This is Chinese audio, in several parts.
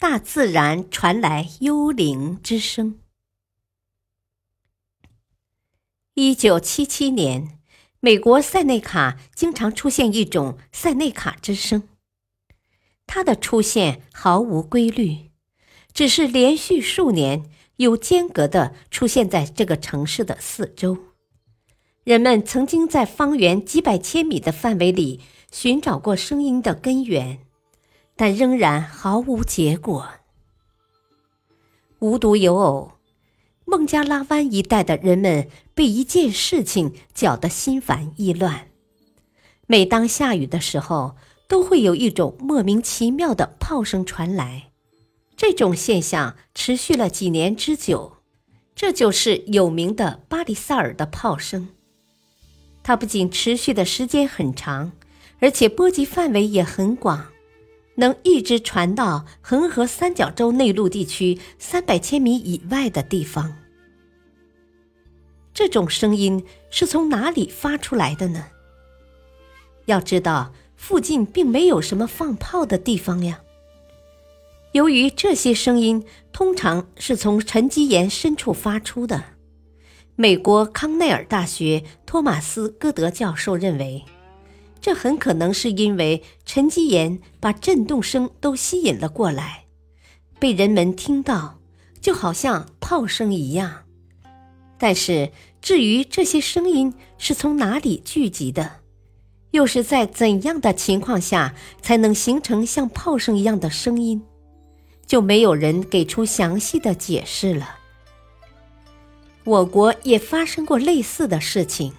大自然传来幽灵之声。一九七七年，美国塞内卡经常出现一种塞内卡之声，它的出现毫无规律，只是连续数年有间隔的出现在这个城市的四周。人们曾经在方圆几百千米的范围里寻找过声音的根源。但仍然毫无结果。无独有偶，孟加拉湾一带的人们被一件事情搅得心烦意乱。每当下雨的时候，都会有一种莫名其妙的炮声传来。这种现象持续了几年之久，这就是有名的巴里萨尔的炮声。它不仅持续的时间很长，而且波及范围也很广。能一直传到恒河三角洲内陆地区三百千米以外的地方。这种声音是从哪里发出来的呢？要知道，附近并没有什么放炮的地方呀。由于这些声音通常是从沉积岩深处发出的，美国康奈尔大学托马斯·戈德教授认为。这很可能是因为沉积岩把震动声都吸引了过来，被人们听到，就好像炮声一样。但是，至于这些声音是从哪里聚集的，又是在怎样的情况下才能形成像炮声一样的声音，就没有人给出详细的解释了。我国也发生过类似的事情。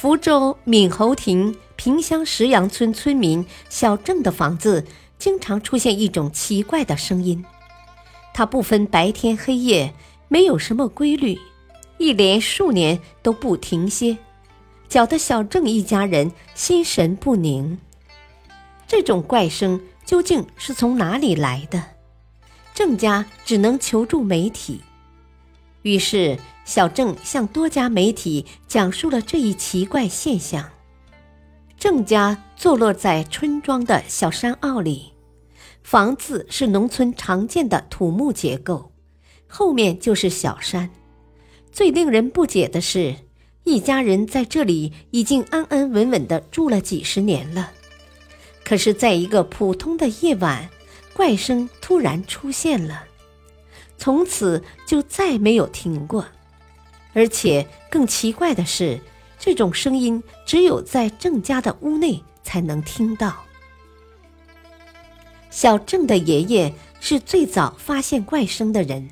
福州闽侯亭萍乡石杨村村民小郑的房子经常出现一种奇怪的声音，它不分白天黑夜，没有什么规律，一连数年都不停歇，搅得小郑一家人心神不宁。这种怪声究竟是从哪里来的？郑家只能求助媒体，于是。小郑向多家媒体讲述了这一奇怪现象。郑家坐落在村庄的小山坳里，房子是农村常见的土木结构，后面就是小山。最令人不解的是，一家人在这里已经安安稳稳地住了几十年了，可是，在一个普通的夜晚，怪声突然出现了，从此就再没有停过。而且更奇怪的是，这种声音只有在郑家的屋内才能听到。小郑的爷爷是最早发现怪声的人。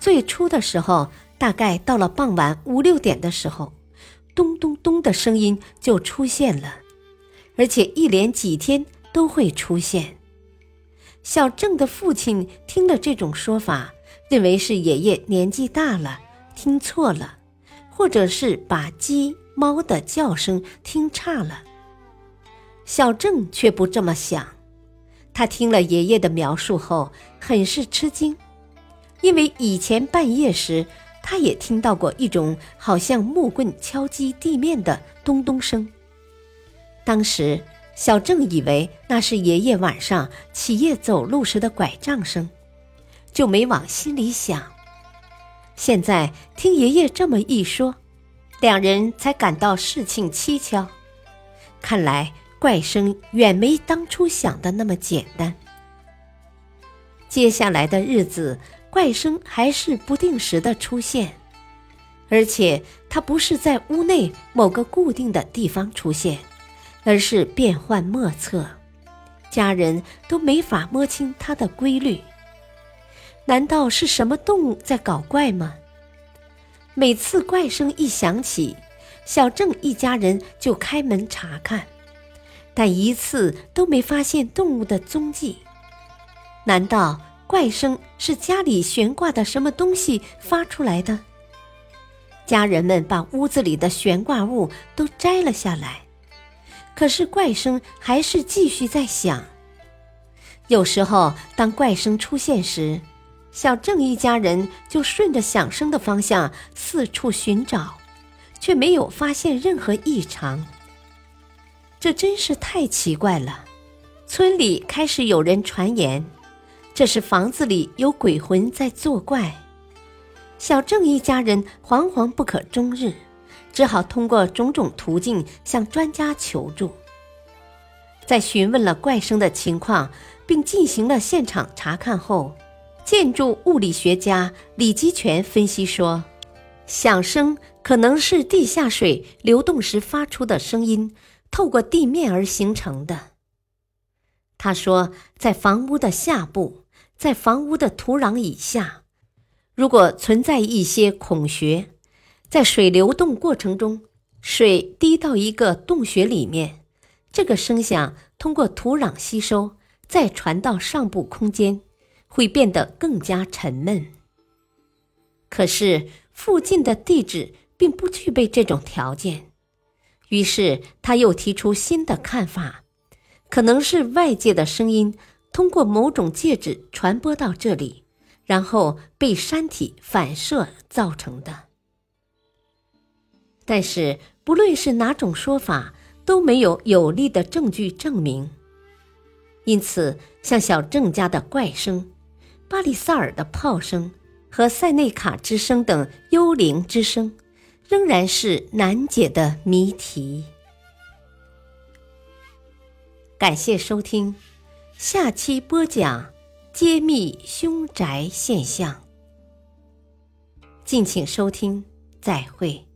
最初的时候，大概到了傍晚五六点的时候，咚咚咚的声音就出现了，而且一连几天都会出现。小郑的父亲听了这种说法，认为是爷爷年纪大了。听错了，或者是把鸡、猫的叫声听差了。小郑却不这么想，他听了爷爷的描述后，很是吃惊，因为以前半夜时，他也听到过一种好像木棍敲击地面的咚咚声。当时，小郑以为那是爷爷晚上起夜走路时的拐杖声，就没往心里想。现在听爷爷这么一说，两人才感到事情蹊跷。看来怪声远没当初想的那么简单。接下来的日子，怪声还是不定时的出现，而且它不是在屋内某个固定的地方出现，而是变幻莫测，家人都没法摸清它的规律。难道是什么动物在搞怪吗？每次怪声一响起，小郑一家人就开门查看，但一次都没发现动物的踪迹。难道怪声是家里悬挂的什么东西发出来的。家人们把屋子里的悬挂物都摘了下来，可是怪声还是继续在响。有时候，当怪声出现时，小郑一家人就顺着响声的方向四处寻找，却没有发现任何异常。这真是太奇怪了。村里开始有人传言，这是房子里有鬼魂在作怪。小郑一家人惶惶不可终日，只好通过种种途径向专家求助。在询问了怪声的情况，并进行了现场查看后，建筑物理学家李基全分析说，响声可能是地下水流动时发出的声音，透过地面而形成的。他说，在房屋的下部，在房屋的土壤以下，如果存在一些孔穴，在水流动过程中，水滴到一个洞穴里面，这个声响通过土壤吸收，再传到上部空间，会变得更加沉闷。可是附近的地质并不具备这种条件，于是他又提出新的看法。可能是外界的声音通过某种介质传播到这里，然后被山体反射造成的。但是，不论是哪种说法，都没有有力的证据证明。因此，像小郑家的怪声、巴里萨尔的炮声和塞内卡之声等幽灵之声，仍然是难解的谜题。感谢收听，下期播讲揭秘凶宅现象。敬请收听，再会。